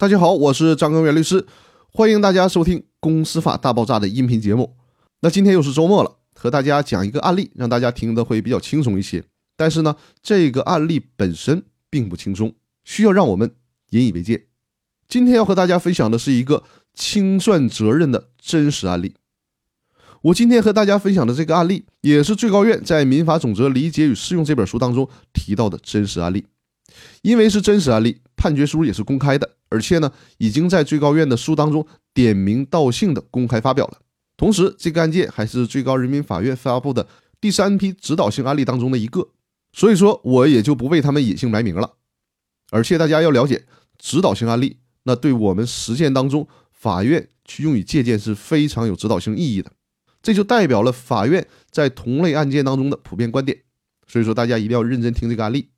大家好，我是张根源律师，欢迎大家收听《公司法大爆炸》的音频节目。那今天又是周末了，和大家讲一个案例，让大家听得会比较轻松一些。但是呢，这个案例本身并不轻松，需要让我们引以为戒。今天要和大家分享的是一个清算责任的真实案例。我今天和大家分享的这个案例，也是最高院在《民法总则理解与适用》这本书当中提到的真实案例。因为是真实案例，判决书也是公开的。而且呢，已经在最高院的书当中点名道姓的公开发表了。同时，这个案件还是最高人民法院发布的第三批指导性案例当中的一个，所以说我也就不为他们隐姓埋名了。而且大家要了解，指导性案例那对我们实践当中法院去用于借鉴是非常有指导性意义的。这就代表了法院在同类案件当中的普遍观点。所以说，大家一定要认真听这个案例。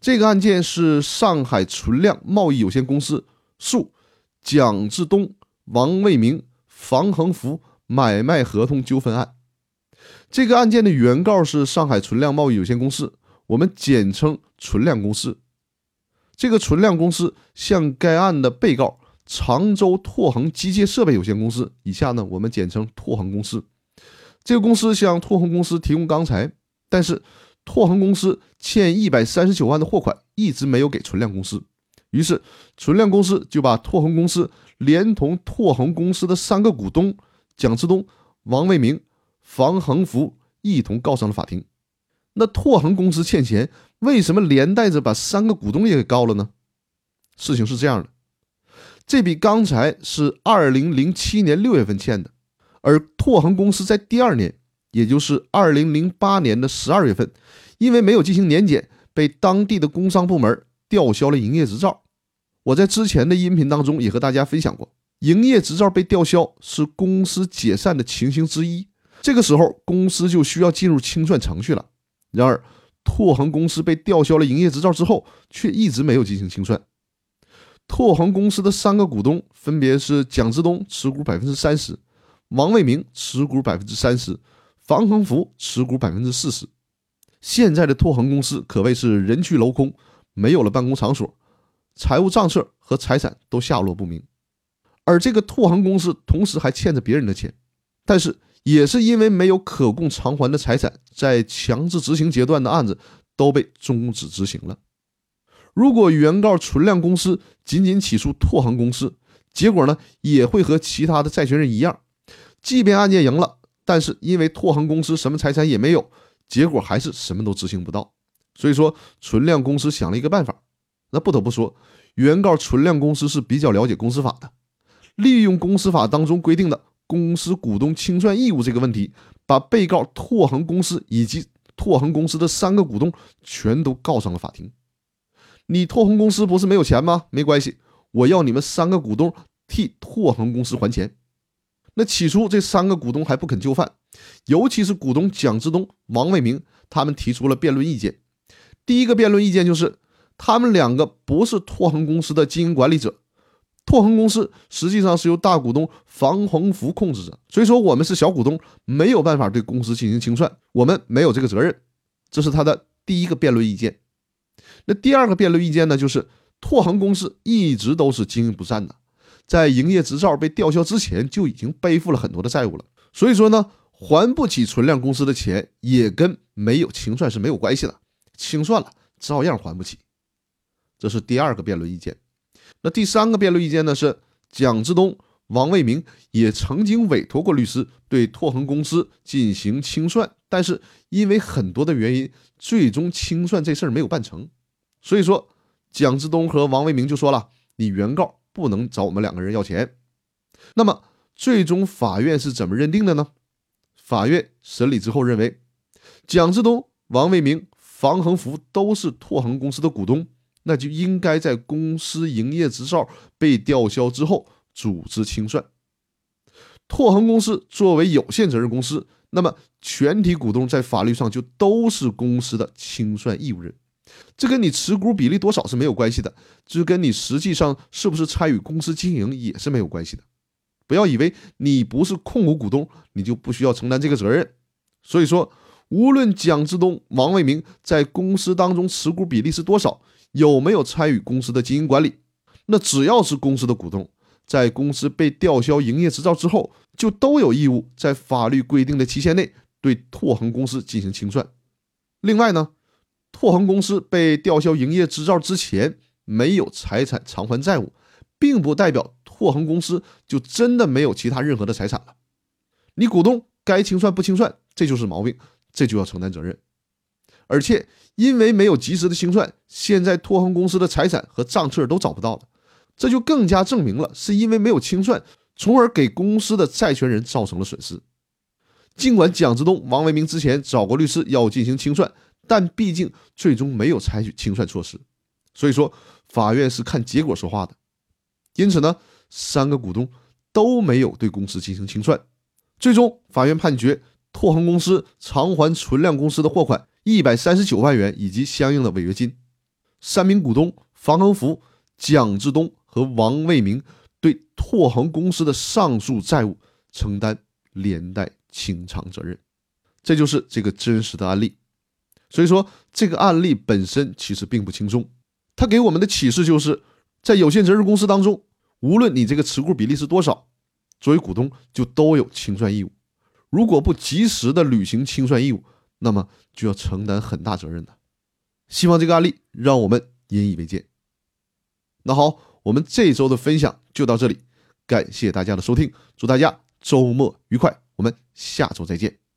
这个案件是上海存量贸易有限公司诉蒋志东、王卫明、房恒福买卖合同纠纷案。这个案件的原告是上海存量贸易有限公司，我们简称存量公司。这个存量公司向该案的被告常州拓恒机械设备有限公司（以下呢我们简称拓恒公司），这个公司向拓恒公司提供钢材，但是。拓恒公司欠一百三十九万的货款一直没有给存量公司，于是存量公司就把拓恒公司连同拓恒公司的三个股东蒋志东、王卫明、房恒福一同告上了法庭。那拓恒公司欠钱，为什么连带着把三个股东也给告了呢？事情是这样的，这笔钢材是二零零七年六月份欠的，而拓恒公司在第二年。也就是二零零八年的十二月份，因为没有进行年检，被当地的工商部门吊销了营业执照。我在之前的音频当中也和大家分享过，营业执照被吊销是公司解散的情形之一。这个时候，公司就需要进入清算程序了。然而，拓恒公司被吊销了营业执照之后，却一直没有进行清算。拓恒公司的三个股东分别是蒋志东持股百分之三十，王卫明持股百分之三十。房恒福持股百分之四十，现在的拓恒公司可谓是人去楼空，没有了办公场所，财务账册和财产都下落不明。而这个拓恒公司同时还欠着别人的钱，但是也是因为没有可供偿还的财产，在强制执行阶段的案子都被终止执行了。如果原告存量公司仅仅起诉拓恒公司，结果呢也会和其他的债权人一样，即便案件赢了。但是因为拓恒公司什么财产也没有，结果还是什么都执行不到。所以说，存量公司想了一个办法。那不得不说，原告存量公司是比较了解公司法的，利用公司法当中规定的公司股东清算义务这个问题，把被告拓恒公司以及拓恒公司的三个股东全都告上了法庭。你拓恒公司不是没有钱吗？没关系，我要你们三个股东替拓恒公司还钱。那起初这三个股东还不肯就范，尤其是股东蒋志东、王卫明，他们提出了辩论意见。第一个辩论意见就是，他们两个不是拓恒公司的经营管理者，拓恒公司实际上是由大股东房恒福控制着，所以说我们是小股东，没有办法对公司进行清算，我们没有这个责任。这是他的第一个辩论意见。那第二个辩论意见呢，就是拓恒公司一直都是经营不善的。在营业执照被吊销之前就已经背负了很多的债务了，所以说呢，还不起存量公司的钱也跟没有清算是没有关系的，清算了照样还不起。这是第二个辩论意见。那第三个辩论意见呢是蒋志东、王卫明也曾经委托过律师对拓恒公司进行清算，但是因为很多的原因，最终清算这事儿没有办成。所以说，蒋志东和王卫明就说了：“你原告。”不能找我们两个人要钱。那么，最终法院是怎么认定的呢？法院审理之后认为，蒋志东、王卫明、房恒福都是拓恒公司的股东，那就应该在公司营业执照被吊销之后组织清算。拓恒公司作为有限责任公司，那么全体股东在法律上就都是公司的清算义务人。这跟你持股比例多少是没有关系的，这跟你实际上是不是参与公司经营也是没有关系的。不要以为你不是控股股东，你就不需要承担这个责任。所以说，无论蒋志东、王卫明在公司当中持股比例是多少，有没有参与公司的经营管理，那只要是公司的股东，在公司被吊销营业执照之后，就都有义务在法律规定的期限内对拓恒公司进行清算。另外呢，拓恒公司被吊销营业执照之前没有财产偿还债务，并不代表拓恒公司就真的没有其他任何的财产了。你股东该清算不清算，这就是毛病，这就要承担责任。而且因为没有及时的清算，现在拓恒公司的财产和账册都找不到了。这就更加证明了，是因为没有清算，从而给公司的债权人造成了损失。尽管蒋志东、王维明之前找过律师要进行清算，但毕竟最终没有采取清算措施，所以说法院是看结果说话的。因此呢，三个股东都没有对公司进行清算，最终法院判决拓恒公司偿还存量公司的货款一百三十九万元以及相应的违约金。三名股东房恒福、蒋志东。和王卫明对拓恒公司的上述债务承担连带清偿责任，这就是这个真实的案例。所以说，这个案例本身其实并不轻松，它给我们的启示就是，在有限责任公司当中，无论你这个持股比例是多少，作为股东就都有清算义务。如果不及时的履行清算义务，那么就要承担很大责任的。希望这个案例让我们引以为戒。那好。我们这周的分享就到这里，感谢大家的收听，祝大家周末愉快，我们下周再见。